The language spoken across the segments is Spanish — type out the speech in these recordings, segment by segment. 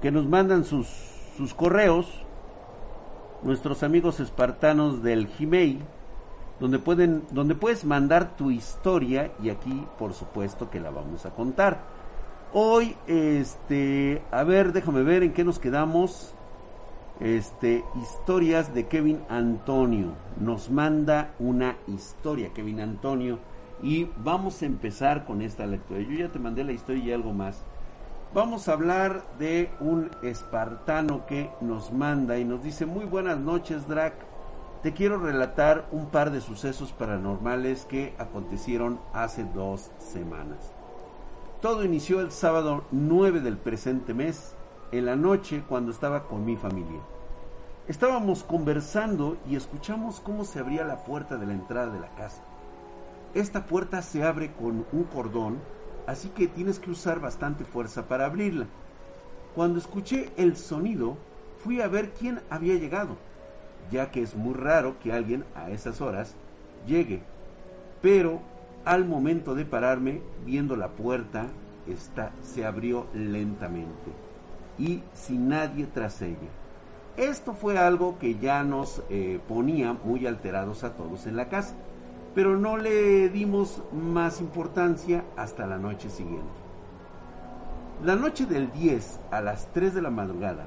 que nos mandan sus, sus correos, nuestros amigos espartanos del Gmail, donde, pueden, donde puedes mandar tu historia y aquí por supuesto que la vamos a contar. Hoy, este, a ver, déjame ver en qué nos quedamos. Este, historias de Kevin Antonio. Nos manda una historia, Kevin Antonio. Y vamos a empezar con esta lectura. Yo ya te mandé la historia y algo más. Vamos a hablar de un espartano que nos manda y nos dice, muy buenas noches, Drac. Te quiero relatar un par de sucesos paranormales que acontecieron hace dos semanas. Todo inició el sábado 9 del presente mes en la noche cuando estaba con mi familia. Estábamos conversando y escuchamos cómo se abría la puerta de la entrada de la casa. Esta puerta se abre con un cordón, así que tienes que usar bastante fuerza para abrirla. Cuando escuché el sonido, fui a ver quién había llegado, ya que es muy raro que alguien a esas horas llegue. Pero al momento de pararme, viendo la puerta, esta se abrió lentamente y sin nadie tras ella. Esto fue algo que ya nos eh, ponía muy alterados a todos en la casa, pero no le dimos más importancia hasta la noche siguiente. La noche del 10 a las 3 de la madrugada,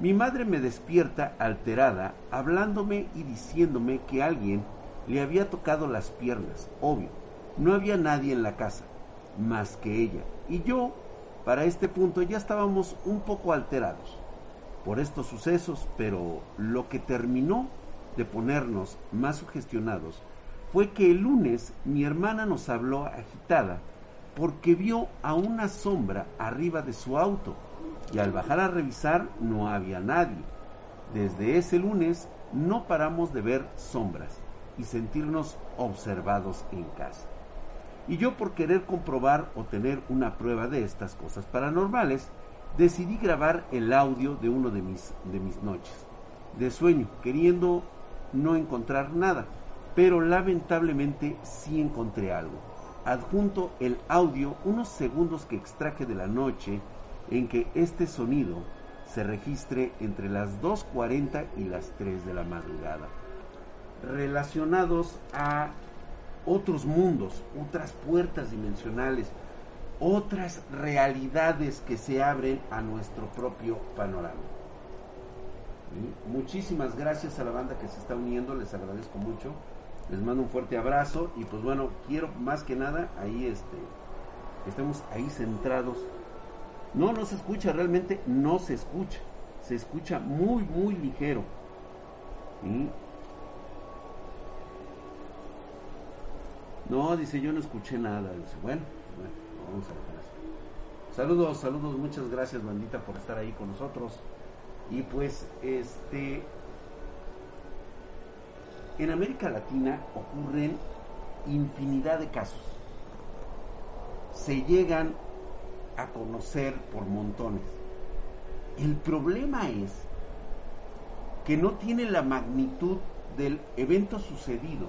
mi madre me despierta alterada, hablándome y diciéndome que alguien le había tocado las piernas, obvio. No había nadie en la casa, más que ella, y yo, para este punto, ya estábamos un poco alterados por estos sucesos, pero lo que terminó de ponernos más sugestionados fue que el lunes mi hermana nos habló agitada porque vio a una sombra arriba de su auto y al bajar a revisar no había nadie. Desde ese lunes no paramos de ver sombras y sentirnos observados en casa. Y yo por querer comprobar o tener una prueba de estas cosas paranormales, decidí grabar el audio de uno de mis, de mis noches de sueño, queriendo no encontrar nada, pero lamentablemente sí encontré algo. Adjunto el audio unos segundos que extraje de la noche en que este sonido se registre entre las 2.40 y las 3 de la madrugada, relacionados a otros mundos, otras puertas dimensionales, otras realidades que se abren a nuestro propio panorama. Muchísimas gracias a la banda que se está uniendo, les agradezco mucho. Les mando un fuerte abrazo y pues bueno, quiero más que nada ahí este estemos ahí centrados. No, no se escucha, realmente no se escucha. Se escucha muy, muy ligero. No, dice yo no escuché nada. Dice, bueno, bueno, vamos a dejar eso. Saludos, saludos, muchas gracias, bandita, por estar ahí con nosotros. Y pues, este, en América Latina ocurren infinidad de casos. Se llegan a conocer por montones. El problema es que no tiene la magnitud del evento sucedido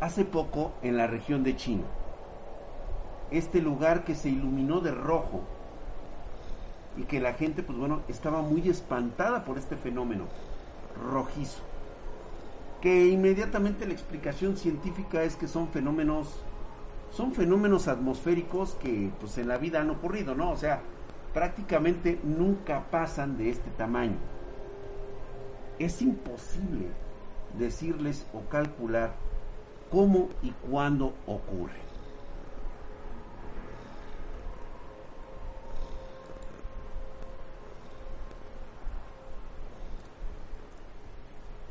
hace poco en la región de China. Este lugar que se iluminó de rojo y que la gente, pues bueno, estaba muy espantada por este fenómeno rojizo. Que inmediatamente la explicación científica es que son fenómenos, son fenómenos atmosféricos que pues en la vida han ocurrido, ¿no? O sea, prácticamente nunca pasan de este tamaño. Es imposible decirles o calcular cómo y cuándo ocurre.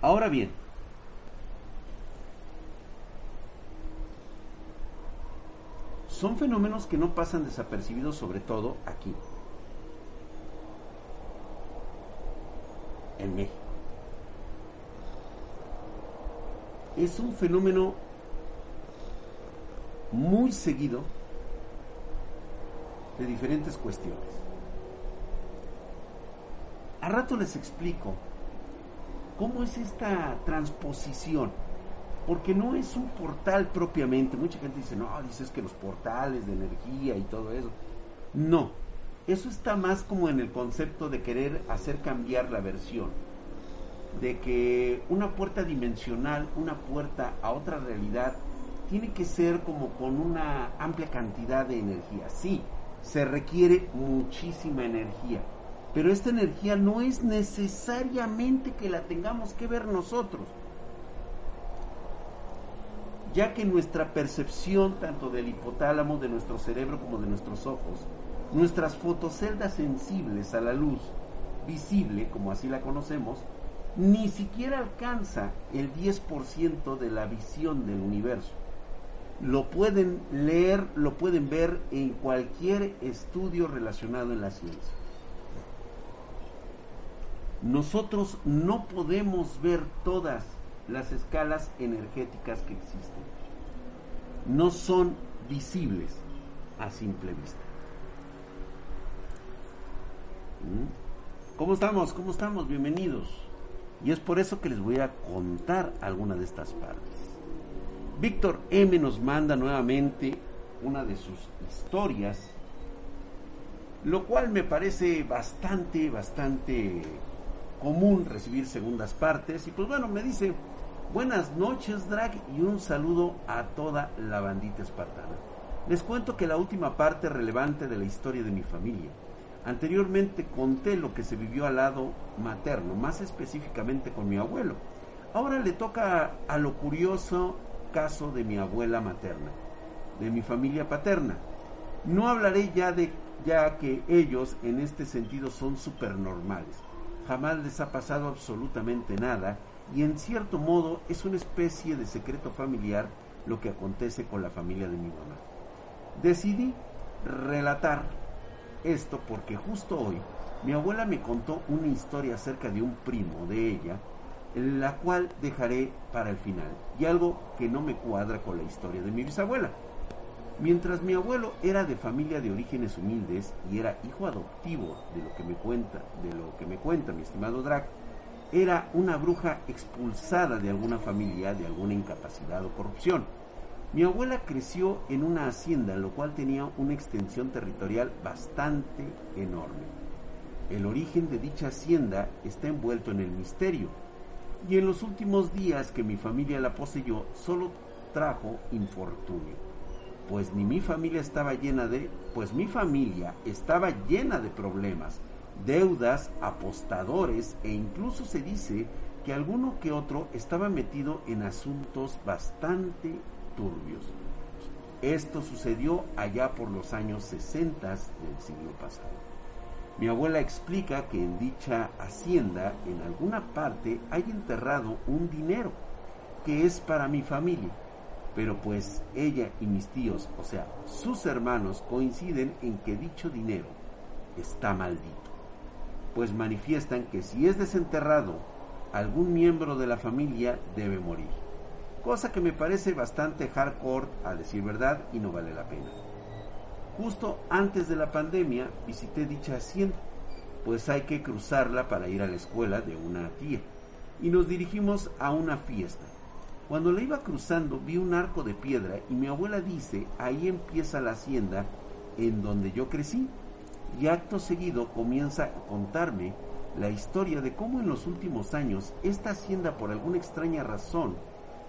Ahora bien, son fenómenos que no pasan desapercibidos sobre todo aquí, en México. Es un fenómeno muy seguido de diferentes cuestiones. A rato les explico cómo es esta transposición, porque no es un portal propiamente. Mucha gente dice, no, dices que los portales de energía y todo eso. No, Eso está más como en el concepto de querer hacer cambiar la versión. De que una puerta dimensional, una puerta a otra realidad, tiene que ser como con una amplia cantidad de energía. Sí, se requiere muchísima energía, pero esta energía no es necesariamente que la tengamos que ver nosotros ya que nuestra percepción tanto del hipotálamo, de nuestro cerebro como de nuestros ojos, nuestras fotoceldas sensibles a la luz visible, como así la conocemos, ni siquiera alcanza el 10% de la visión del universo. Lo pueden leer, lo pueden ver en cualquier estudio relacionado en la ciencia. Nosotros no podemos ver todas las escalas energéticas que existen. No son visibles a simple vista. ¿Mm? ¿Cómo estamos? ¿Cómo estamos? Bienvenidos. Y es por eso que les voy a contar alguna de estas partes. Víctor M nos manda nuevamente una de sus historias, lo cual me parece bastante, bastante común recibir segundas partes. Y pues bueno, me dice, buenas noches Drag y un saludo a toda la bandita espartana. Les cuento que la última parte relevante de la historia de mi familia. Anteriormente conté lo que se vivió al lado materno, más específicamente con mi abuelo. Ahora le toca a lo curioso caso de mi abuela materna, de mi familia paterna. No hablaré ya de ya que ellos en este sentido son supernormales jamás les ha pasado absolutamente nada y en cierto modo es una especie de secreto familiar lo que acontece con la familia de mi mamá. Decidí relatar esto porque justo hoy mi abuela me contó una historia acerca de un primo de ella, la cual dejaré para el final, y algo que no me cuadra con la historia de mi bisabuela. Mientras mi abuelo era de familia de orígenes humildes y era hijo adoptivo de lo que me cuenta, de lo que me cuenta mi estimado Drac, era una bruja expulsada de alguna familia de alguna incapacidad o corrupción. Mi abuela creció en una hacienda, lo cual tenía una extensión territorial bastante enorme. El origen de dicha hacienda está envuelto en el misterio, y en los últimos días que mi familia la poseyó solo trajo infortunio pues ni mi familia estaba llena de, pues mi familia estaba llena de problemas, deudas, apostadores e incluso se dice que alguno que otro estaba metido en asuntos bastante turbios. Esto sucedió allá por los años 60 del siglo pasado. Mi abuela explica que en dicha hacienda, en alguna parte, hay enterrado un dinero que es para mi familia pero pues ella y mis tíos, o sea, sus hermanos, coinciden en que dicho dinero está maldito, pues manifiestan que si es desenterrado, algún miembro de la familia debe morir, cosa que me parece bastante hardcore a decir verdad y no vale la pena. Justo antes de la pandemia visité dicha hacienda, pues hay que cruzarla para ir a la escuela de una tía, y nos dirigimos a una fiesta cuando la iba cruzando vi un arco de piedra y mi abuela dice, ahí empieza la hacienda en donde yo crecí. Y acto seguido comienza a contarme la historia de cómo en los últimos años esta hacienda por alguna extraña razón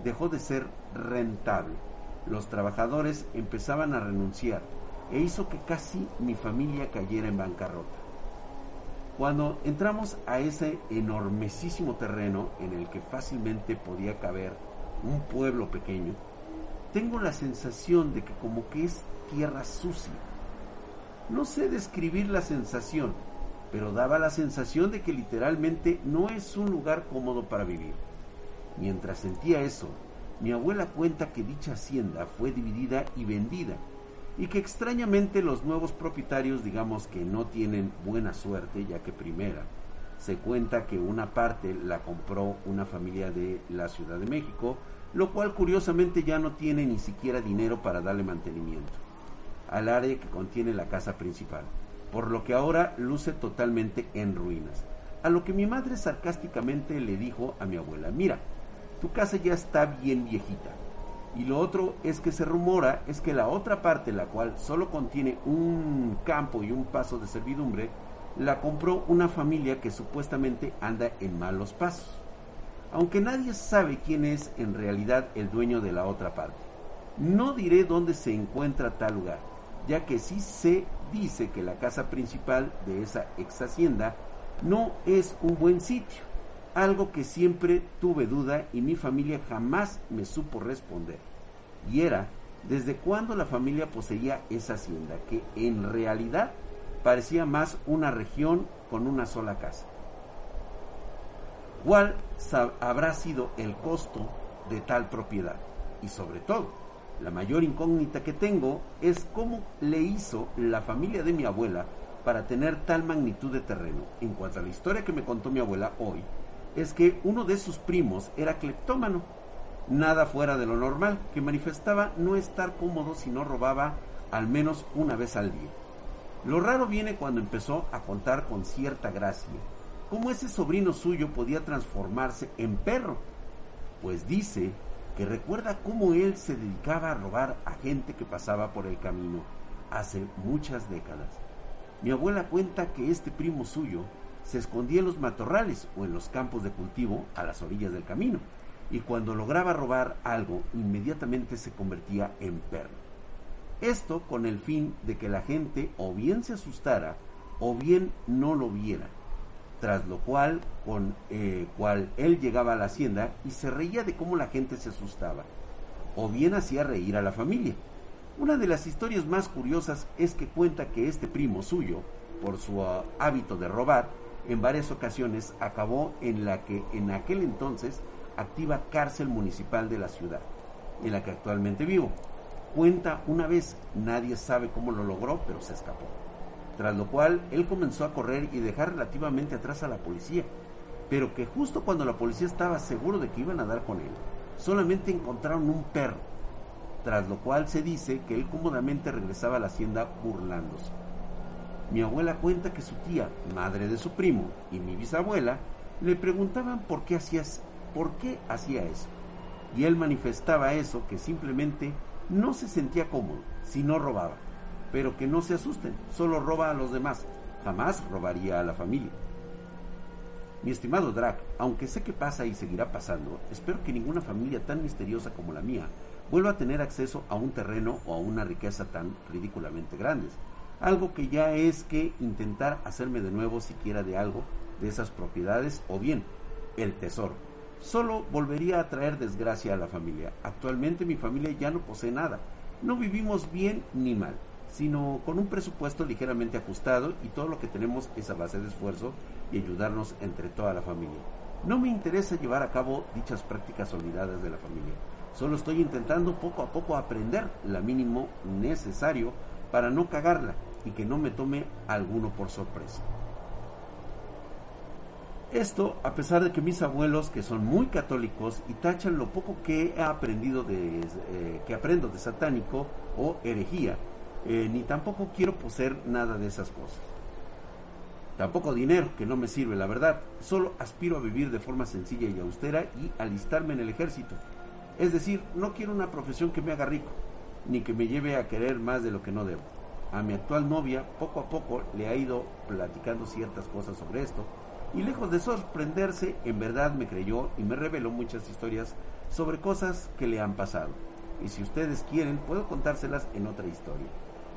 dejó de ser rentable. Los trabajadores empezaban a renunciar e hizo que casi mi familia cayera en bancarrota. Cuando entramos a ese enormesísimo terreno en el que fácilmente podía caber un pueblo pequeño, tengo la sensación de que como que es tierra sucia. No sé describir la sensación, pero daba la sensación de que literalmente no es un lugar cómodo para vivir. Mientras sentía eso, mi abuela cuenta que dicha hacienda fue dividida y vendida, y que extrañamente los nuevos propietarios digamos que no tienen buena suerte, ya que primera, se cuenta que una parte la compró una familia de la Ciudad de México, lo cual curiosamente ya no tiene ni siquiera dinero para darle mantenimiento al área que contiene la casa principal, por lo que ahora luce totalmente en ruinas. A lo que mi madre sarcásticamente le dijo a mi abuela, mira, tu casa ya está bien viejita, Y lo otro es que se rumora es que la otra parte, la cual solo contiene un campo y un paso de servidumbre, la compró una familia que supuestamente anda en malos pasos. Aunque nadie sabe quién es en realidad el dueño de la otra parte. No diré dónde se encuentra tal lugar, ya que sí se dice que la casa principal de esa ex hacienda no es un buen sitio algo que siempre tuve duda y mi familia jamás me supo responder. Y era desde cuándo la familia poseía esa hacienda, que en realidad parecía más una región con una sola casa. ¿Cuál habrá sido el costo de tal propiedad? Y sobre todo, la mayor incógnita que tengo es cómo le hizo la familia de mi abuela para tener tal magnitud de terreno. En cuanto a la historia que me contó mi abuela hoy, es que uno de sus primos era cleptómano, nada fuera de lo normal, que manifestaba no estar cómodo si no robaba al menos una vez al día. Lo raro viene cuando empezó a contar con cierta gracia cómo ese sobrino suyo podía transformarse en perro, pues dice que recuerda cómo él se dedicaba a robar a gente que pasaba por el camino hace muchas décadas. Mi abuela cuenta que este primo suyo se escondía en los matorrales o en los campos de cultivo a las orillas del camino, y cuando lograba robar algo inmediatamente se convertía en perro. Esto con el fin de que la gente o bien se asustara o bien no lo viera, tras lo cual con eh, cual él llegaba a la hacienda y se reía de cómo la gente se asustaba, o bien hacía reír a la familia. Una de las historias más curiosas es que cuenta que este primo suyo, por su ah, hábito de robar, en varias ocasiones acabó en la que en aquel entonces activa cárcel municipal de la ciudad, en la que actualmente vivo. Cuenta una vez, nadie sabe cómo lo logró, pero se escapó. Tras lo cual, él comenzó a correr y dejar relativamente atrás a la policía, pero que justo cuando la policía estaba seguro de que iban a dar con él, solamente encontraron un perro, tras lo cual se dice que él cómodamente regresaba a la hacienda burlándose. Mi abuela cuenta que su tía, madre de su primo, y mi bisabuela le preguntaban por qué hacías, por qué hacía eso. Y él manifestaba eso, que simplemente no se sentía cómodo si no robaba, pero que no se asusten, solo roba a los demás, jamás robaría a la familia. Mi estimado Drac, aunque sé que pasa y seguirá pasando, espero que ninguna familia tan misteriosa como la mía vuelva a tener acceso a un terreno o a una riqueza tan ridículamente grandes algo que ya es que intentar hacerme de nuevo siquiera de algo de esas propiedades o bien el tesoro. Solo volvería a traer desgracia a la familia. Actualmente mi familia ya no posee nada. No vivimos bien ni mal, sino con un presupuesto ligeramente ajustado y todo lo que tenemos es a base de esfuerzo y ayudarnos entre toda la familia. No me interesa llevar a cabo dichas prácticas olvidadas de la familia. Solo estoy intentando poco a poco aprender la mínimo necesario para no cagarla y que no me tome alguno por sorpresa. Esto a pesar de que mis abuelos, que son muy católicos y tachan lo poco que he aprendido de, eh, que aprendo de satánico o herejía, eh, ni tampoco quiero poseer nada de esas cosas. Tampoco dinero, que no me sirve, la verdad. Solo aspiro a vivir de forma sencilla y austera y alistarme en el ejército. Es decir, no quiero una profesión que me haga rico, ni que me lleve a querer más de lo que no debo a mi actual novia, poco a poco le ha ido platicando ciertas cosas sobre esto y lejos de sorprenderse, en verdad me creyó y me reveló muchas historias sobre cosas que le han pasado. Y si ustedes quieren, puedo contárselas en otra historia.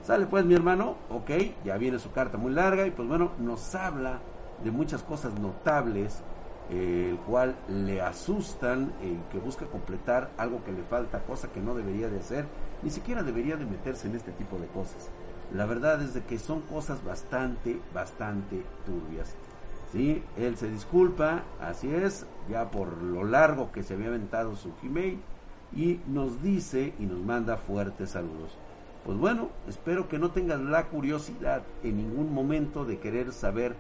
Sale pues mi hermano, ok, ya viene su carta muy larga y pues bueno, nos habla de muchas cosas notables, eh, el cual le asustan, y que busca completar algo que le falta, cosa que no debería de hacer, ni siquiera debería de meterse en este tipo de cosas. La verdad es de que son cosas bastante, bastante turbias. ¿Sí? Él se disculpa, así es, ya por lo largo que se había aventado su Gmail y nos dice y nos manda fuertes saludos. Pues bueno, espero que no tengas la curiosidad en ningún momento de querer saber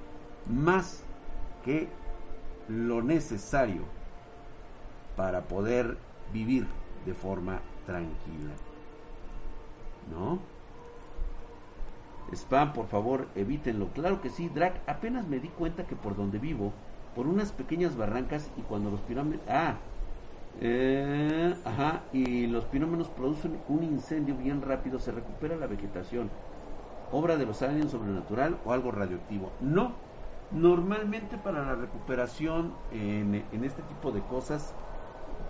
más que lo necesario para poder vivir de forma tranquila. ¿No? Spam, por favor, evítenlo. Claro que sí, Drac. Apenas me di cuenta que por donde vivo, por unas pequeñas barrancas y cuando los pirámides. Ah, Eh, ajá, y los pinómenos producen un incendio bien rápido, se recupera la vegetación. Obra de los aliens sobrenatural o algo radioactivo. No, normalmente para la recuperación en, en este tipo de cosas,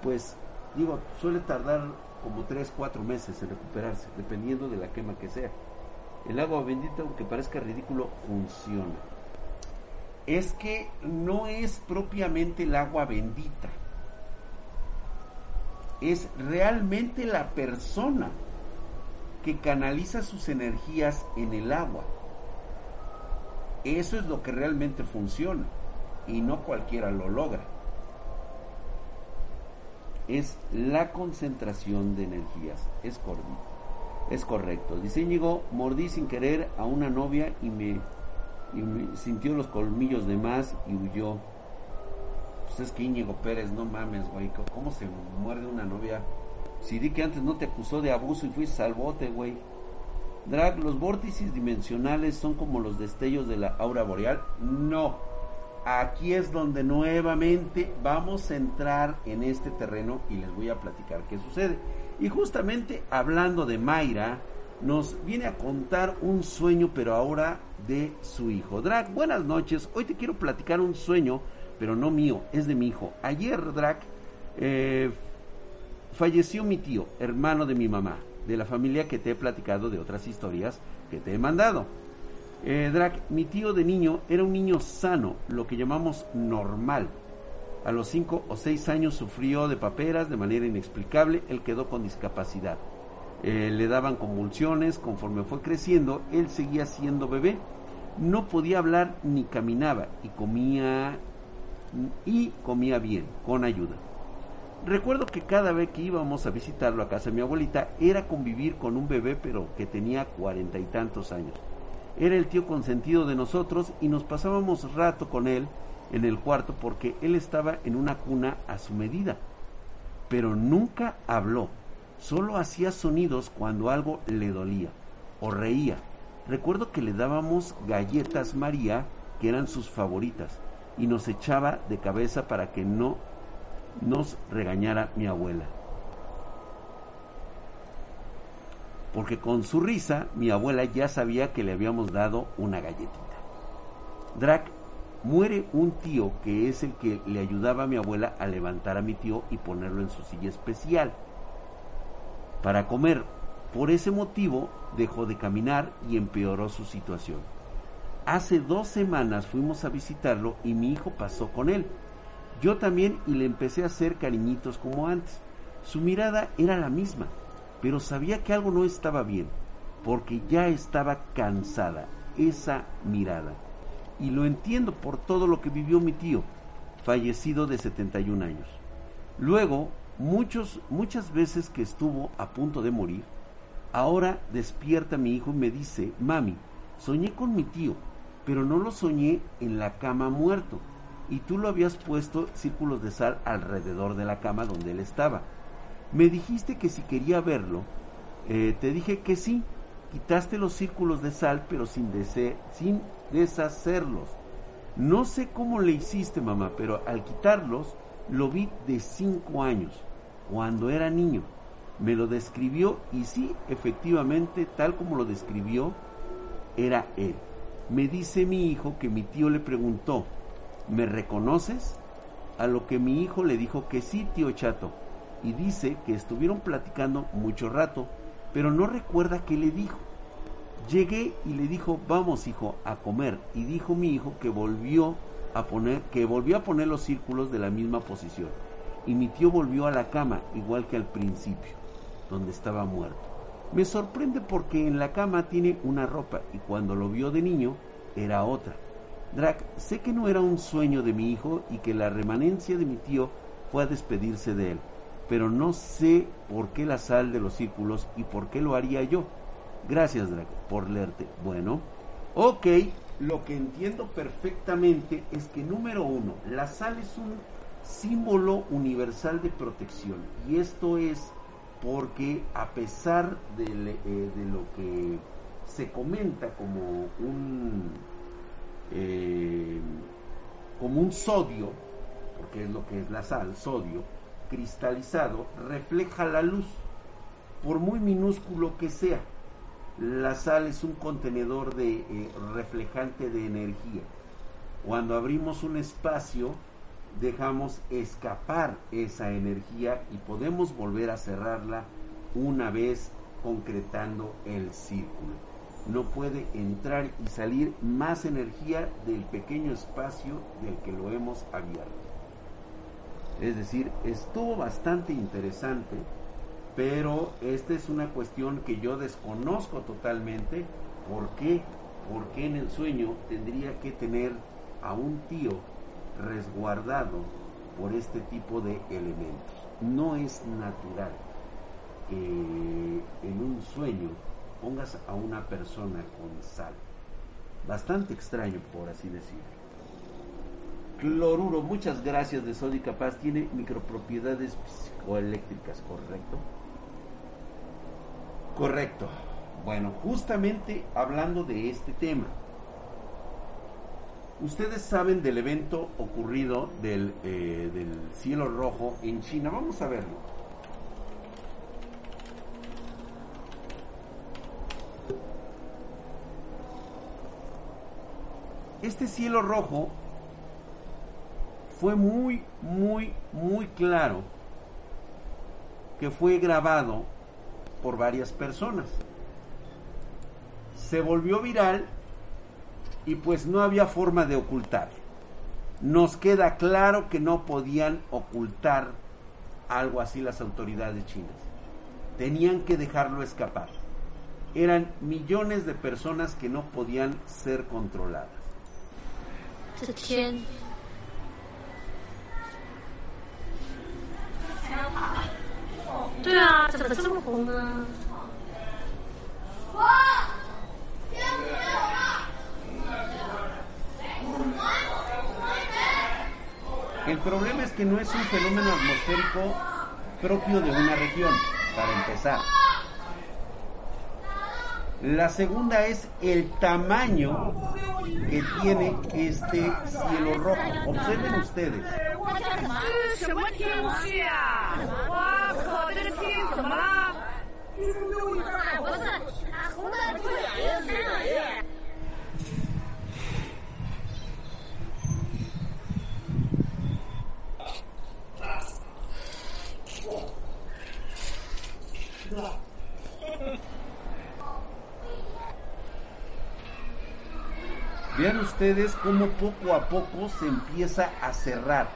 pues digo, suele tardar como 3, 4 meses en recuperarse, dependiendo de la quema que sea. El agua bendita, aunque parezca ridículo, funciona. Es que no es propiamente el agua bendita es realmente la persona que canaliza sus energías en el agua. Eso es lo que realmente funciona y no cualquiera lo logra. Es la concentración de energías. Es correcto. Es correcto. Dice Íñigo, mordí sin querer a una novia y me, y me sintió los colmillos de más y huyó. Pues es que Íñigo Pérez, no mames, güey, ¿cómo se muerde una novia? Si di que antes no te acusó de abuso y fuiste salvote, güey. Drag, ¿los vórtices dimensionales son como los destellos de la aura boreal? No. Aquí es donde nuevamente vamos a entrar en este terreno y les voy a platicar qué sucede. Y justamente hablando de Mayra, nos viene a contar un sueño, pero ahora de su hijo. Drag, buenas noches. Hoy te quiero platicar un sueño pero no mío, es de mi hijo. Ayer, Drac, eh, falleció mi tío, hermano de mi mamá, de la familia que te he platicado de otras historias que te he mandado. Eh, Drac, mi tío de niño era un niño sano, lo que llamamos normal. A los 5 o 6 años sufrió de paperas de manera inexplicable, él quedó con discapacidad. Eh, le daban convulsiones, conforme fue creciendo, él seguía siendo bebé. No podía hablar ni caminaba y comía y comía bien, con ayuda. Recuerdo que cada vez que íbamos a visitarlo a casa de mi abuelita era convivir con un bebé pero que tenía cuarenta y tantos años. Era el tío consentido de nosotros y nos pasábamos rato con él en el cuarto porque él estaba en una cuna a su medida. Pero nunca habló, solo hacía sonidos cuando algo le dolía o reía. Recuerdo que le dábamos galletas María, que eran sus favoritas, y nos echaba de cabeza para que no nos regañara mi abuela. Porque con su risa mi abuela ya sabía que le habíamos dado una galletita. Drac muere un tío que es el que le ayudaba a mi abuela a levantar a mi tío y ponerlo en su silla especial para comer. Por ese motivo dejó de caminar y empeoró su situación. Hace dos semanas fuimos a visitarlo y mi hijo pasó con él. Yo también y le empecé a hacer cariñitos como antes. Su mirada era la misma, pero sabía que algo no estaba bien, porque ya estaba cansada esa mirada. Y lo entiendo por todo lo que vivió mi tío, fallecido de 71 años. Luego, muchos, muchas veces que estuvo a punto de morir, ahora despierta mi hijo y me dice, mami, soñé con mi tío pero no lo soñé en la cama muerto. Y tú lo habías puesto círculos de sal alrededor de la cama donde él estaba. Me dijiste que si quería verlo, eh, te dije que sí. Quitaste los círculos de sal, pero sin, sin deshacerlos. No sé cómo le hiciste, mamá, pero al quitarlos, lo vi de cinco años, cuando era niño. Me lo describió y sí, efectivamente, tal como lo describió, era él. Me dice mi hijo que mi tío le preguntó, ¿me reconoces? A lo que mi hijo le dijo que sí, tío chato, y dice que estuvieron platicando mucho rato, pero no recuerda qué le dijo. Llegué y le dijo, vamos hijo, a comer, y dijo mi hijo que volvió a poner, que volvió a poner los círculos de la misma posición, y mi tío volvió a la cama, igual que al principio, donde estaba muerto. Me sorprende porque en la cama tiene una ropa y cuando lo vio de niño era otra. Drac, sé que no era un sueño de mi hijo y que la remanencia de mi tío fue a despedirse de él, pero no sé por qué la sal de los círculos y por qué lo haría yo. Gracias, Drac, por leerte. Bueno, ok, lo que entiendo perfectamente es que número uno, la sal es un símbolo universal de protección y esto es porque a pesar de, eh, lo que se comenta como un eh, como un sodio, porque es lo que es la sal, sodio, cristalizado refleja la luz, por muy minúsculo que sea. La sal es un contenedor de eh, reflejante de energía. Cuando abrimos un espacio, dejamos escapar esa energía y podemos volver a cerrarla una vez concretando el círculo. No puede entrar y salir más energía del pequeño espacio del que lo hemos abierto. Es decir, estuvo bastante interesante, pero esta es una cuestión que yo desconozco totalmente. ¿Por qué? Porque en el sueño tendría que tener a un tío resguardado por este tipo de elementos. No es natural que en un sueño pongas a una persona con sal. Bastante extraño, por así decirlo. Cloruro, muchas gracias de Sódica Paz. Tiene micropropiedades psicoeléctricas, ¿correcto? Correcto. Bueno, justamente hablando de este tema. Ustedes saben del evento ocurrido del, eh, del cielo rojo en China. Vamos a verlo. Este cielo rojo fue muy, muy, muy claro que fue grabado por varias personas. Se volvió viral y pues no había forma de ocultar. Nos queda claro que no podían ocultar algo así las autoridades chinas. Tenían que dejarlo escapar. Eran millones de personas que no podían ser controladas. El problema es que no es un fenómeno atmosférico propio de una región, para empezar. La segunda es el tamaño que tiene este cielo rojo. Observen ustedes. Vean ustedes cómo poco a poco se empieza a cerrar.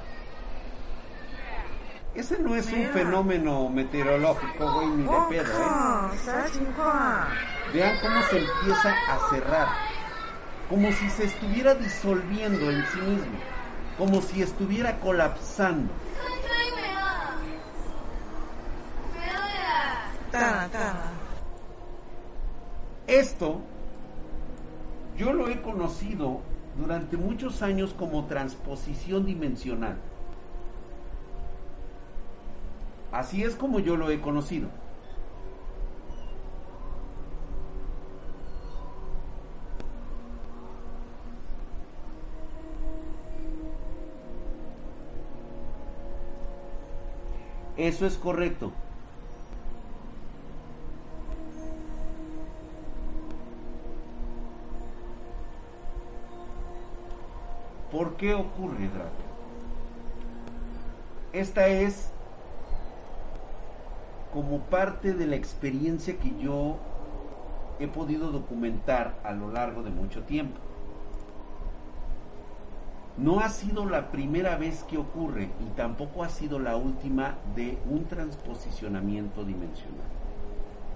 Ese no es un fenómeno meteorológico, güey, ni de pedo, ¿eh? Vean cómo se empieza a cerrar. Como si se estuviera disolviendo en sí mismo. Como si estuviera colapsando. Esto yo lo he conocido durante muchos años como transposición dimensional. Así es como yo lo he conocido. Eso es correcto. ¿Por qué ocurre, Draco? Esta es como parte de la experiencia que yo he podido documentar a lo largo de mucho tiempo. No ha sido la primera vez que ocurre y tampoco ha sido la última de un transposicionamiento dimensional.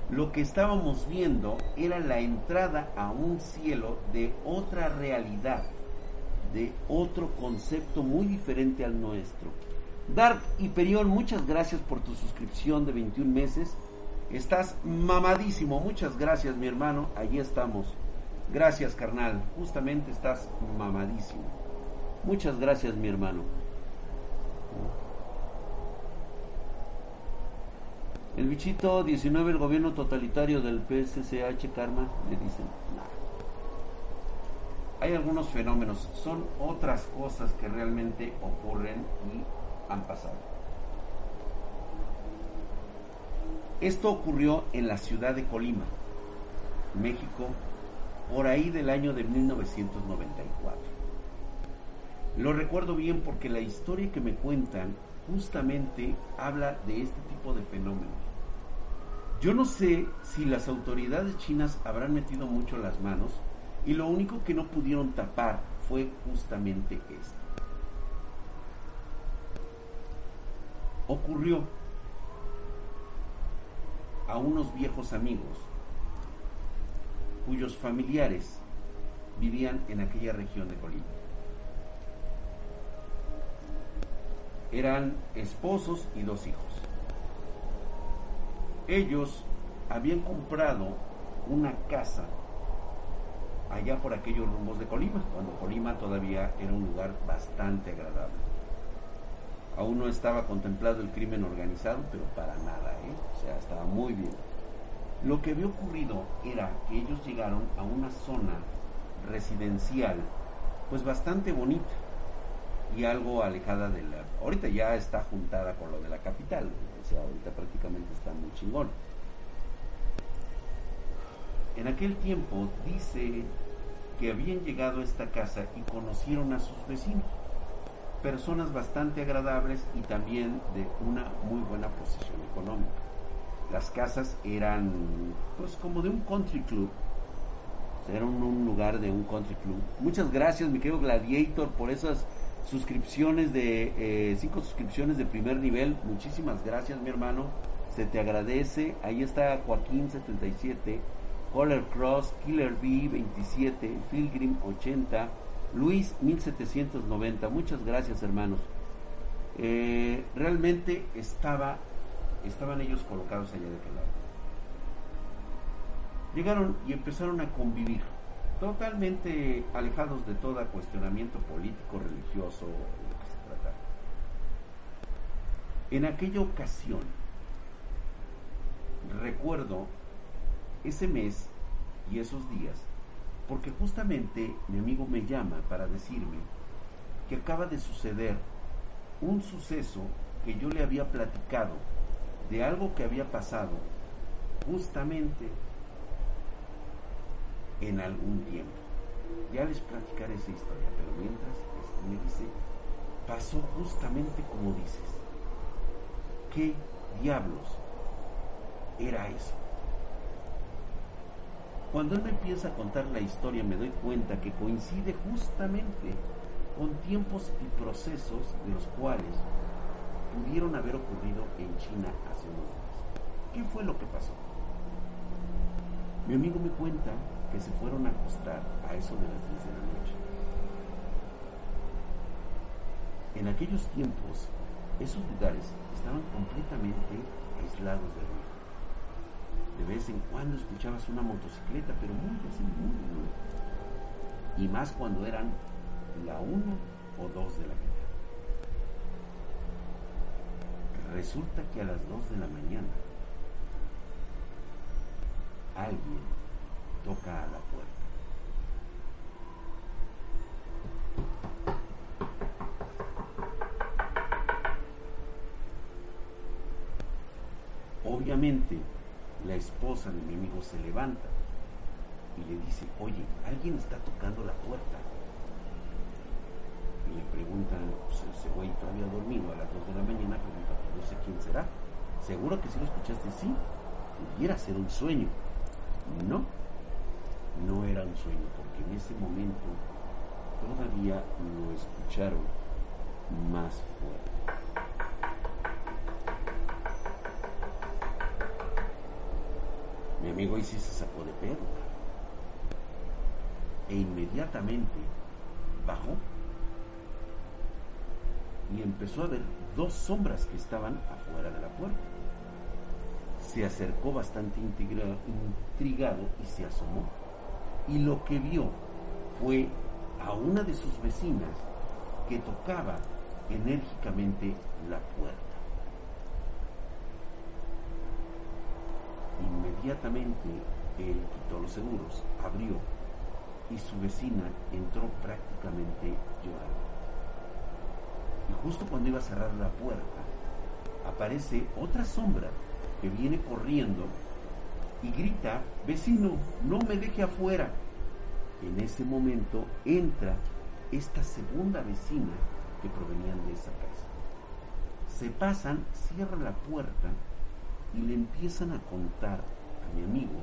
Lo que estábamos viendo era la entrada a un cielo de otra realidad, de otro concepto muy diferente al nuestro. Dark Hyperion, muchas gracias por tu suscripción de 21 meses. Estás mamadísimo. Muchas gracias, mi hermano. Allí estamos. Gracias, carnal. Justamente estás mamadísimo. Muchas gracias, mi hermano. El bichito 19, el gobierno totalitario del PSCH Karma, le dicen. Hay algunos fenómenos, son otras cosas que realmente ocurren y han pasado. Esto ocurrió en la ciudad de Colima, México, por ahí del año de 1994. Lo recuerdo bien porque la historia que me cuentan justamente habla de este tipo de fenómenos. Yo no sé si las autoridades chinas habrán metido mucho las manos y lo único que no pudieron tapar fue justamente esto. Ocurrió a unos viejos amigos cuyos familiares vivían en aquella región de Colima. Eran esposos y dos hijos. Ellos habían comprado una casa allá por aquellos rumbos de Colima, cuando Colima todavía era un lugar bastante agradable. Aún no estaba contemplado el crimen organizado, pero para nada, ¿eh? o sea, estaba muy bien. Lo que había ocurrido era que ellos llegaron a una zona residencial, pues bastante bonita y algo alejada de la... Ahorita ya está juntada con lo de la capital, o sea, ahorita prácticamente está muy chingón. En aquel tiempo dice que habían llegado a esta casa y conocieron a sus vecinos, personas bastante agradables y también de una muy buena posición económica. Las casas eran pues como de un country club, era un, lugar de un country club. Muchas gracias mi querido Gladiator por esas suscripciones de eh, cinco suscripciones de primer nivel. Muchísimas gracias mi hermano, se te agradece. Ahí está Joaquín 77 Color Cross, Killer B 27, Pilgrim 80, Luis 1790. Muchas gracias, hermanos. Eh, realmente estaba, estaban ellos colocados allá de aquel lado. Llegaron y empezaron a convivir, totalmente alejados de todo cuestionamiento político, religioso, de lo que se tratara. En aquella ocasión, recuerdo ese mes y esos días, porque justamente mi amigo me llama para decirme que acaba de suceder un suceso que yo le había platicado de algo que había pasado justamente en algún tiempo. Ya les platicaré esa historia, pero mientras este, me dice, pasó justamente como dices. ¿Qué diablos era eso? Cuando él me empieza a contar la historia me doy cuenta que coincide justamente con tiempos y procesos de los cuales pudieron haber ocurrido en China hace unos días. ¿Qué fue lo que pasó? Mi amigo me cuenta que se fueron a acostar a eso de las 10 de la noche. En aquellos tiempos, esos lugares estaban completamente aislados de ruido de vez en cuando escuchabas una motocicleta, pero muy así, muy, muy. Y más cuando eran la una o dos de la mañana. Resulta que a las dos de la mañana alguien toca a la puerta. Obviamente, la esposa de mi amigo se levanta y le dice, oye, alguien está tocando la puerta. Y le preguntan, pues ese güey todavía dormido a las 2 de la mañana, pregunta, pues no sé quién será. Seguro que si lo escuchaste, sí, pudiera ser un sueño. No, no era un sueño, porque en ese momento todavía lo escucharon más fuerte. Mi amigo ahí sí se sacó de pedo. E inmediatamente bajó y empezó a ver dos sombras que estaban afuera de la puerta. Se acercó bastante intrigado y se asomó. Y lo que vio fue a una de sus vecinas que tocaba enérgicamente la puerta. Inmediatamente él quitó los seguros, abrió y su vecina entró prácticamente llorando. Y justo cuando iba a cerrar la puerta, aparece otra sombra que viene corriendo y grita, vecino, no me deje afuera. En ese momento entra esta segunda vecina que provenían de esa casa. Se pasan, cierran la puerta y le empiezan a contar a mi amigo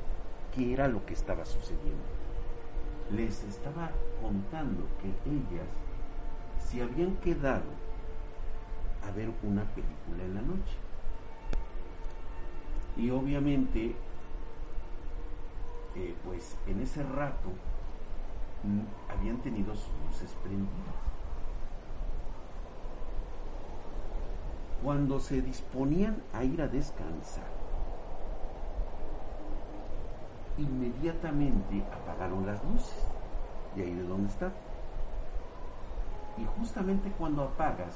qué era lo que estaba sucediendo. Les estaba contando que ellas se habían quedado a ver una película en la noche. Y obviamente, eh, pues en ese rato mm, habían tenido sus luces prendidas. Cuando se disponían a ir a descansar, inmediatamente apagaron las luces. Y ahí de donde está. Y justamente cuando apagas,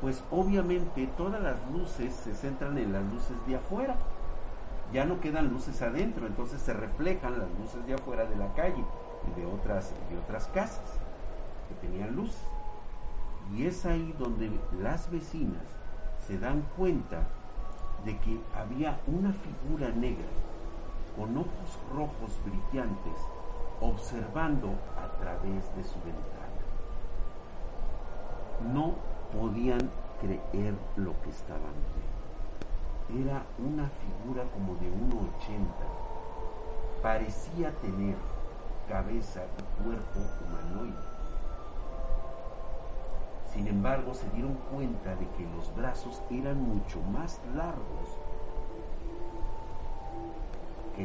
pues obviamente todas las luces se centran en las luces de afuera. Ya no quedan luces adentro, entonces se reflejan las luces de afuera de la calle y de otras, de otras casas que tenían luz. Y es ahí donde las vecinas se dan cuenta de que había una figura negra con ojos rojos brillantes observando a través de su ventana. No podían creer lo que estaban viendo. Era una figura como de 1,80. Parecía tener cabeza y cuerpo humanoide. Sin embargo, se dieron cuenta de que los brazos eran mucho más largos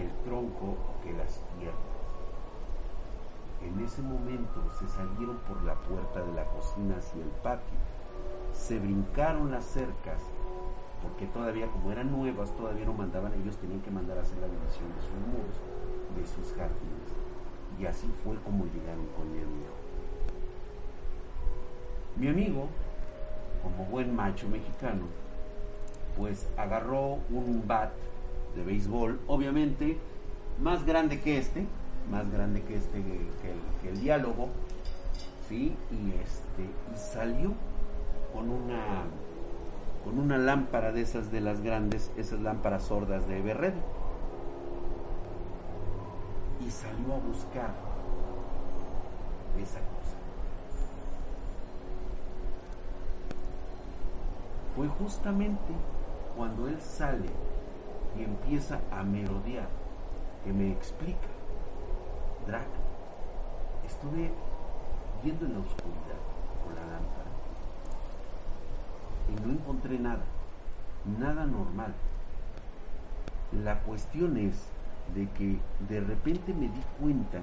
el tronco que las piernas. En ese momento se salieron por la puerta de la cocina hacia el patio, se brincaron las cercas, porque todavía como eran nuevas, todavía no mandaban, ellos tenían que mandar a hacer la división de sus muros, de sus jardines. Y así fue como llegaron con mi amigo. Mi amigo, como buen macho mexicano, pues agarró un bat de béisbol, obviamente más grande que este, más grande que este, que el, diálogo, ¿sí? Y, este, y salió con una, con una lámpara de esas de las grandes, esas lámparas sordas de Everred. Y salió a buscar esa cosa. Fue justamente cuando él sale y empieza a merodear que me explica, Drac, estuve viendo en la oscuridad con la lámpara y no encontré nada, nada normal. La cuestión es de que de repente me di cuenta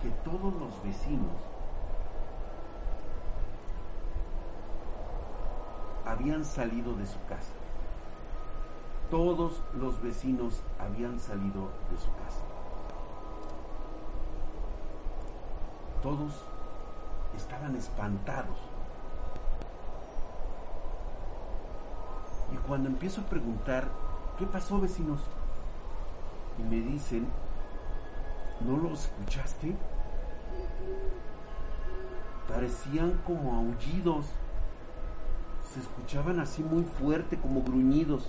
que todos los vecinos habían salido de su casa todos los vecinos habían salido de su casa. Todos estaban espantados. Y cuando empiezo a preguntar, ¿qué pasó vecinos? Y me dicen, ¿no lo escuchaste? Parecían como aullidos. Se escuchaban así muy fuerte, como gruñidos.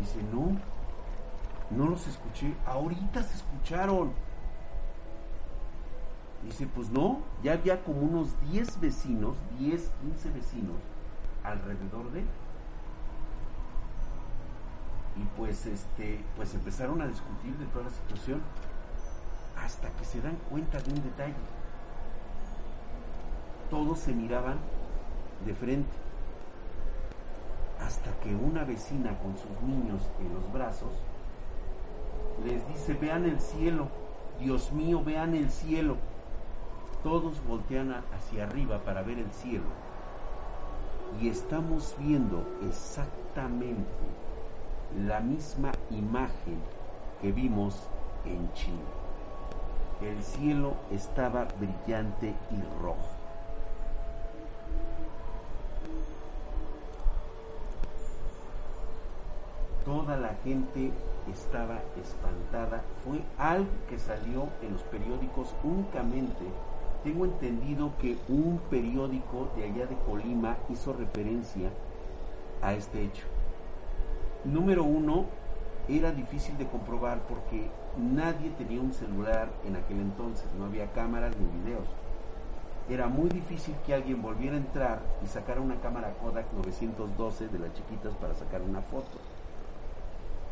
Dice, no, no los escuché, ahorita se escucharon. Dice, pues no, ya había como unos 10 vecinos, 10, 15 vecinos alrededor de él. Y pues este, pues empezaron a discutir de toda la situación hasta que se dan cuenta de un detalle. Todos se miraban de frente hasta que una vecina con sus niños en los brazos les dice, vean el cielo, Dios mío, vean el cielo. Todos voltean hacia arriba para ver el cielo y estamos viendo exactamente la misma imagen que vimos en China. El cielo estaba brillante y rojo. Toda la gente estaba espantada. Fue algo que salió en los periódicos únicamente tengo entendido que un periódico de allá de Colima hizo referencia a este hecho. Número uno, era difícil de comprobar porque nadie tenía un celular en aquel entonces, no había cámaras ni videos. Era muy difícil que alguien volviera a entrar y sacara una cámara Kodak 912 de las chiquitas para sacar una foto.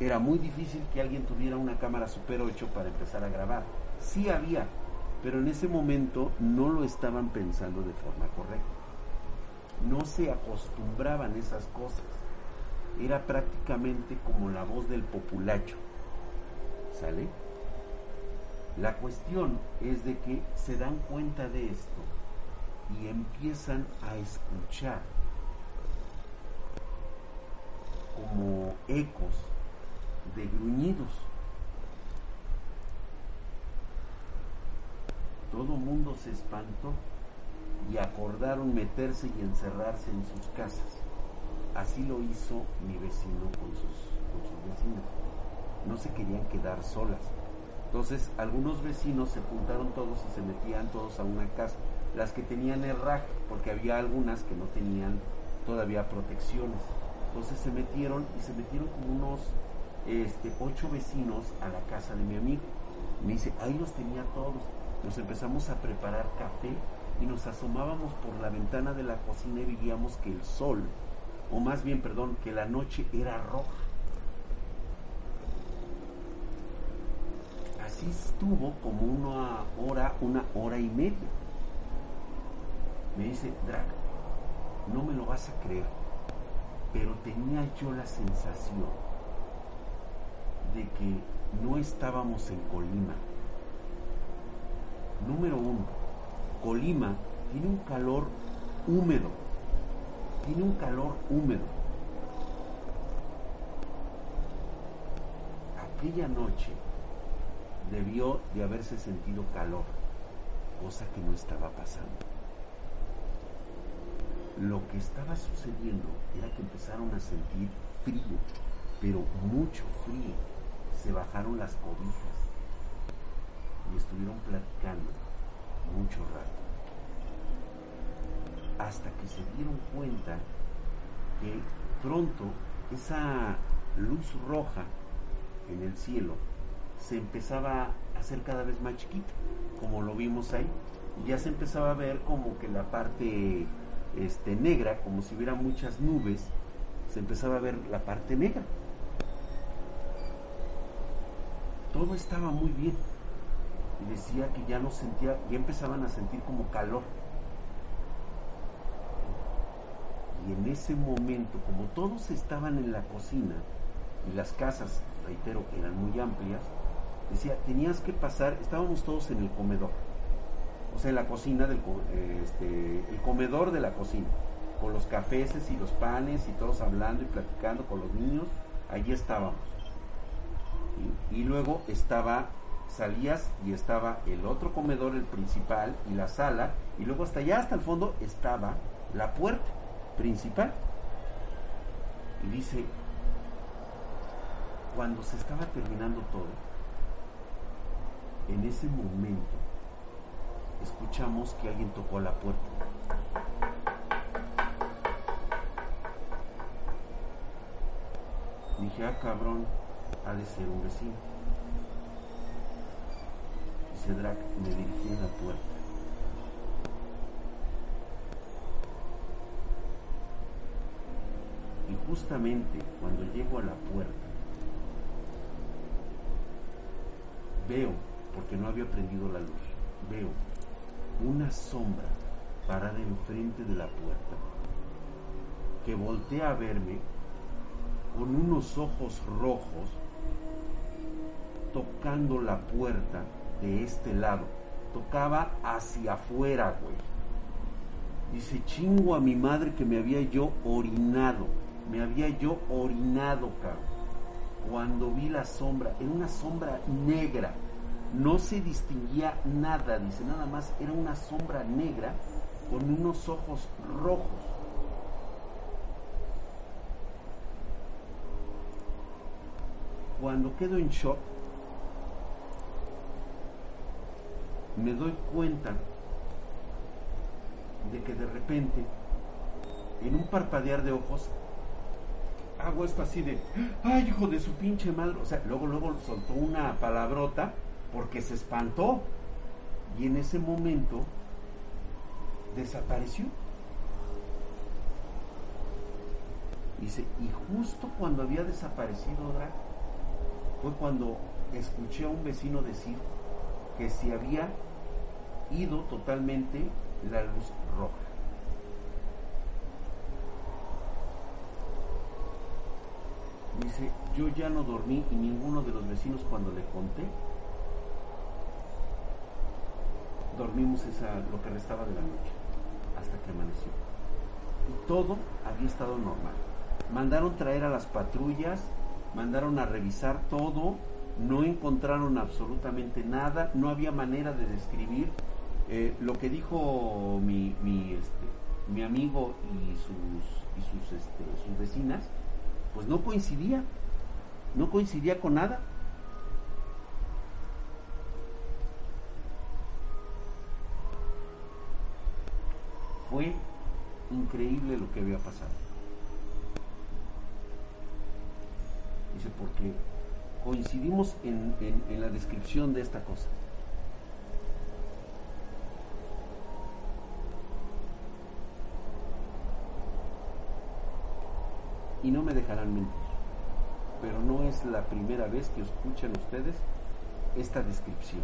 Era muy difícil que alguien tuviera una cámara Super 8 para empezar a grabar. Sí había, pero en ese momento no lo estaban pensando de forma correcta. No se acostumbraban esas cosas. Era prácticamente como la voz del populacho. ¿Sale? La cuestión es de que se dan cuenta de esto y empiezan a escuchar como ecos de gruñidos. Todo mundo se espantó y acordaron meterse y encerrarse en sus casas. Así lo hizo mi vecino con sus, con sus vecinos. No se querían quedar solas. Entonces algunos vecinos se juntaron todos y se metían todos a una casa. Las que tenían herraje, porque había algunas que no tenían todavía protecciones. Entonces se metieron y se metieron como unos este, ocho vecinos a la casa de mi amigo. Me dice, ahí los tenía todos. Nos empezamos a preparar café y nos asomábamos por la ventana de la cocina y veíamos que el sol, o más bien, perdón, que la noche era roja. Así estuvo como una hora, una hora y media. Me dice, Drac, no me lo vas a creer, pero tenía yo la sensación de que no estábamos en Colima. Número uno, Colima tiene un calor húmedo, tiene un calor húmedo. Aquella noche debió de haberse sentido calor, cosa que no estaba pasando. Lo que estaba sucediendo era que empezaron a sentir frío, pero mucho frío. Se bajaron las cobijas y estuvieron platicando mucho rato. Hasta que se dieron cuenta que pronto esa luz roja en el cielo se empezaba a hacer cada vez más chiquita, como lo vimos ahí. Y ya se empezaba a ver como que la parte este, negra, como si hubiera muchas nubes, se empezaba a ver la parte negra. Todo estaba muy bien. Y decía que ya no sentía, ya empezaban a sentir como calor. Y en ese momento, como todos estaban en la cocina, y las casas, reitero, eran muy amplias, decía, tenías que pasar, estábamos todos en el comedor o sea, en la cocina, del, este, el comedor de la cocina, con los cafés y los panes y todos hablando y platicando con los niños, allí estábamos. Y, luego estaba, salías y estaba el otro comedor, el principal, y la sala, y luego hasta allá, hasta el fondo, estaba la puerta principal. Y dice, cuando se estaba terminando todo, en ese momento, escuchamos que alguien tocó la puerta. Dije, ah, cabrón, ha de ser un vecino. Y Cedrak me dirigí a la puerta. Y justamente cuando llego a la puerta, veo, porque no había prendido la luz, veo una sombra parada enfrente de la puerta, que voltea a verme con unos ojos rojos, tocando la puerta de este lado. Tocaba hacia afuera, güey. Dice, chingo a mi madre que me había yo orinado. Me había yo orinado, cabrón. Cuando vi la sombra, era una sombra negra no se distinguía nada, dice, nada más era una sombra negra con unos ojos rojos. Cuando quedo en shock, me doy cuenta de que de repente, en un parpadear de ojos, hago esto así de, ay hijo de su pinche madre, o sea, luego, luego soltó una palabrota porque se espantó. Y en ese momento desapareció. Dice, y justo cuando había desaparecido Drag, fue cuando escuché a un vecino decir que se había ido totalmente la luz roja. Dice, yo ya no dormí y ninguno de los vecinos cuando le conté, dormimos esa, lo que restaba de la noche, hasta que amaneció. Y todo había estado normal. Mandaron traer a las patrullas, mandaron a revisar todo, no encontraron absolutamente nada, no había manera de describir eh, lo que dijo mi, este, mi amigo y sus, y sus, este, sus vecinas, pues no coincidía, no coincidía con nada. Fue increíble lo que había pasado. Dice, porque coincidimos en, la descripción de esta cosa. y no me dejarán mentir. Pero no es la primera vez que escuchan ustedes esta descripción.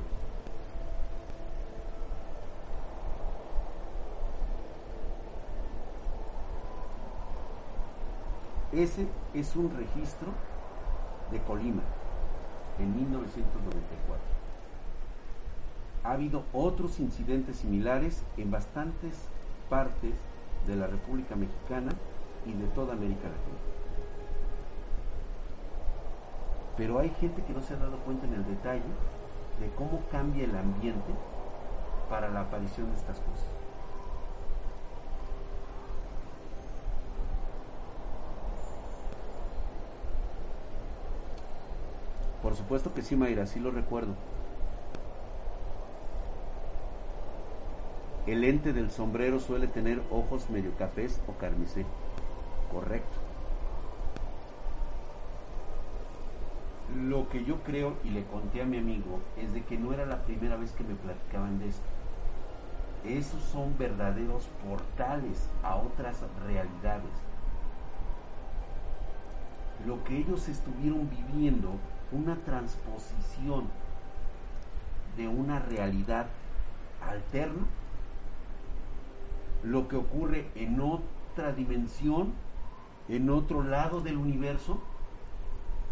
Ese es un registro de Colima en 1994. Ha habido otros incidentes similares en bastantes partes de la República Mexicana y de toda América Latina. Pero hay gente que no se ha dado cuenta en el detalle de cómo cambia el ambiente para la aparición de estas cosas. Por supuesto que sí, Mayra, sí lo recuerdo. El lente del sombrero suele tener ojos medio cafés o carmesí. Correcto. Lo que yo creo y le conté a mi amigo es de que no era la primera vez que me platicaban de esto. Esos son verdaderos portales a otras realidades. Lo que ellos estuvieron viviendo, una transposición de una realidad alterna, lo que ocurre en otra dimensión en otro lado del universo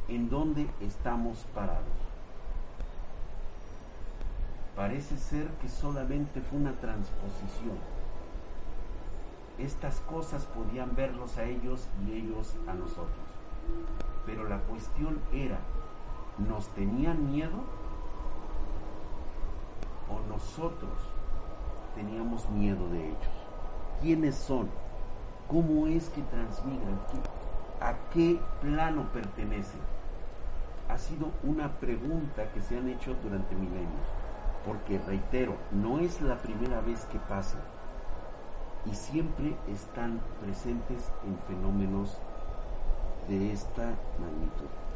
en donde estamos parados. Parece ser que solamente fue una transposición. Estas cosas podían verlos a ellos y ellos a nosotros. Pero la cuestión era, ¿nos tenían miedo? ¿O nosotros teníamos miedo de ellos? ¿Quiénes son? ¿Cómo es que transmigran? ¿A qué plano pertenecen? Ha sido una pregunta que se han hecho durante milenios, porque reitero, no es la primera vez que pasa y siempre están presentes en fenómenos de esta magnitud.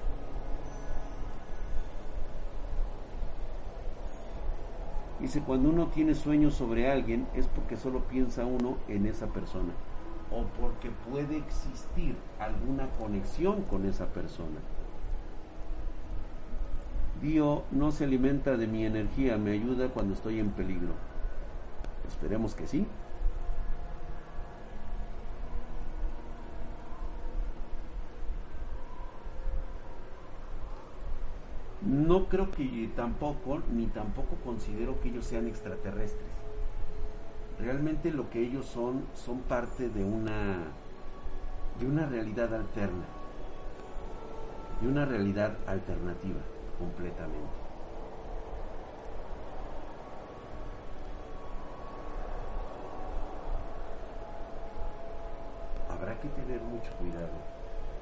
Dice, cuando uno tiene sueños sobre alguien es porque solo piensa uno en esa persona o porque puede existir alguna conexión con esa persona. Dio no se alimenta de mi energía, me ayuda cuando estoy en peligro. Esperemos que sí. No creo que tampoco, ni tampoco considero que ellos sean extraterrestres. Realmente lo que ellos son son parte de una de una realidad alterna. De una realidad alternativa completamente. Habrá que tener mucho cuidado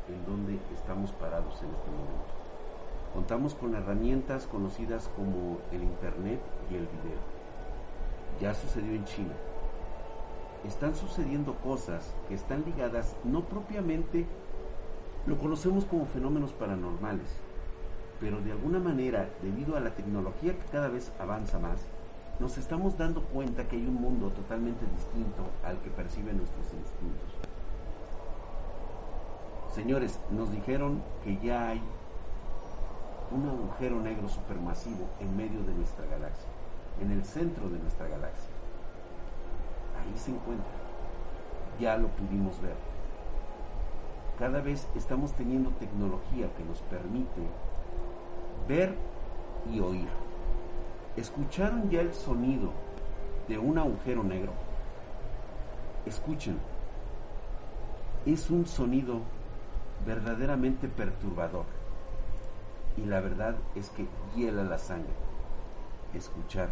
en donde estamos parados en este momento contamos con herramientas conocidas como el internet y el video ya sucedió en China están sucediendo cosas que están ligadas no propiamente, lo conocemos como fenómenos paranormales, pero de alguna manera, debido a la tecnología que cada vez avanza más, nos estamos dando cuenta que hay un mundo totalmente distinto al que perciben nuestros instintos. Señores, nos dijeron que ya hay un agujero negro supermasivo en medio de nuestra galaxia, en el centro de nuestra galaxia. Ahí se encuentra. Ya lo pudimos ver. Cada vez estamos teniendo tecnología que nos permite ver y oír. ¿Escucharon ya el sonido de un agujero negro? Escuchen. Es un sonido verdaderamente perturbador. Y la verdad es que hiela la sangre escuchar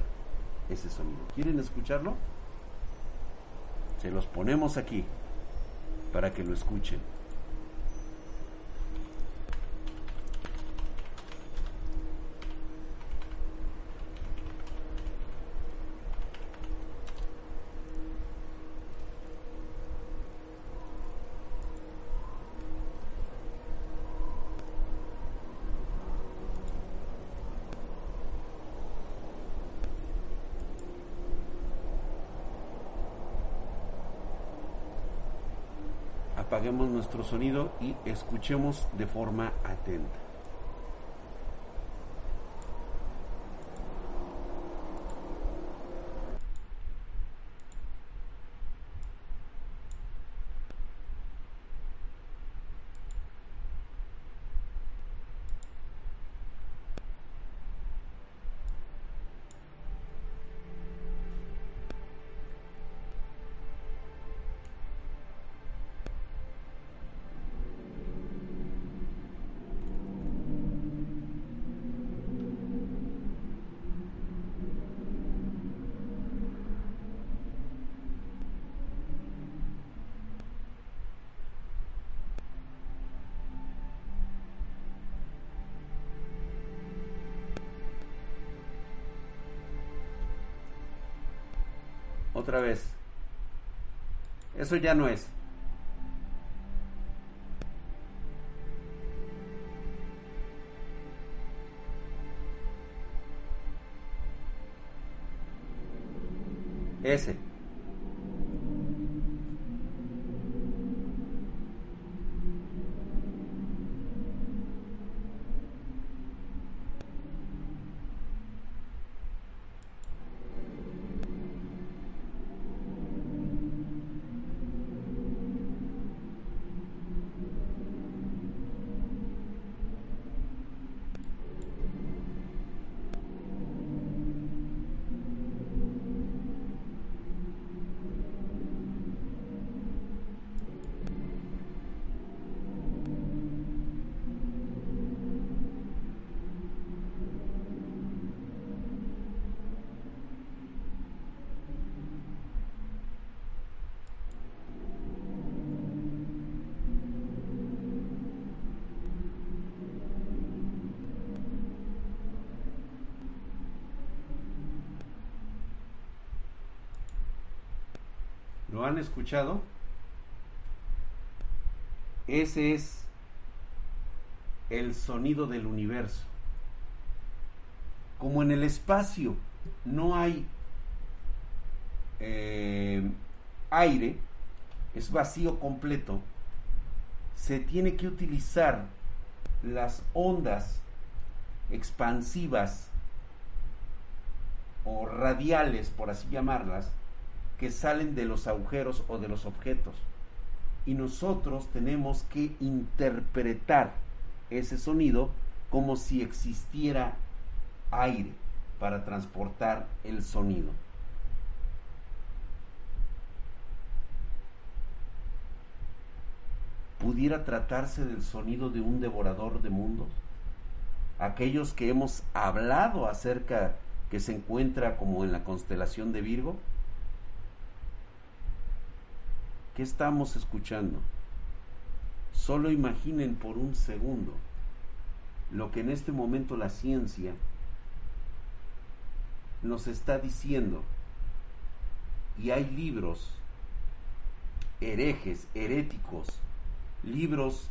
ese sonido. ¿Quieren escucharlo? Se los ponemos aquí para que lo escuchen. Sonido y escuchemos de forma atenta. Otra vez. Eso ya no es. Ese. ¿Lo han escuchado? Ese es el sonido del universo. Como en el espacio no hay eh, aire, es vacío completo, se tiene que utilizar las ondas expansivas o radiales, por así llamarlas, que salen de los agujeros o de los objetos. Y nosotros tenemos que interpretar ese sonido como si existiera aire para transportar el sonido. ¿Pudiera tratarse del sonido de un devorador de mundos? Aquellos que hemos hablado acerca que se encuentra como en la constelación de Virgo, ¿Qué estamos escuchando? Solo imaginen por un segundo lo que en este momento la ciencia nos está diciendo. Y hay libros herejes, heréticos, libros,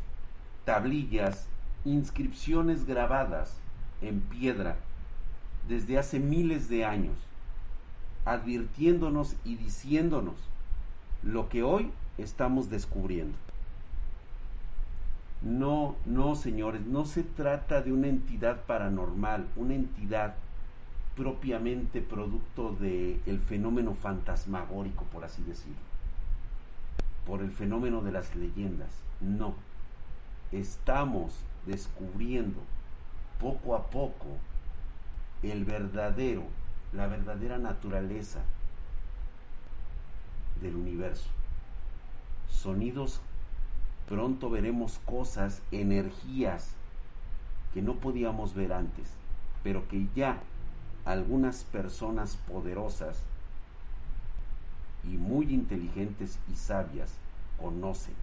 tablillas, inscripciones grabadas en piedra desde hace miles de años, advirtiéndonos y diciéndonos lo que hoy estamos descubriendo. No, no, señores, no se trata de una entidad paranormal, una entidad propiamente producto del el fenómeno fantasmagórico, por así decirlo, por el fenómeno de las leyendas. No, estamos descubriendo poco a poco el verdadero, la verdadera naturaleza del universo. Sonidos Pronto veremos cosas, energías que no podíamos ver antes, pero que ya algunas personas poderosas y muy inteligentes y sabias conocen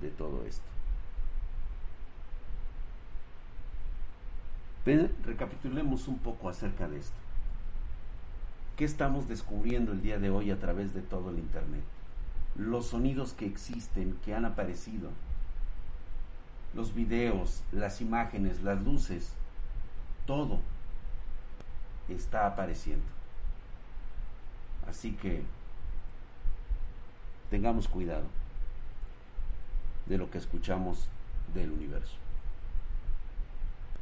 de todo esto. recapitulemos un poco acerca de esto. ¿Qué estamos descubriendo el día de hoy a través de todo el Internet? los sonidos que existen, que han aparecido, los videos, las imágenes, las luces, todo está apareciendo. Así que tengamos cuidado de lo que escuchamos del universo.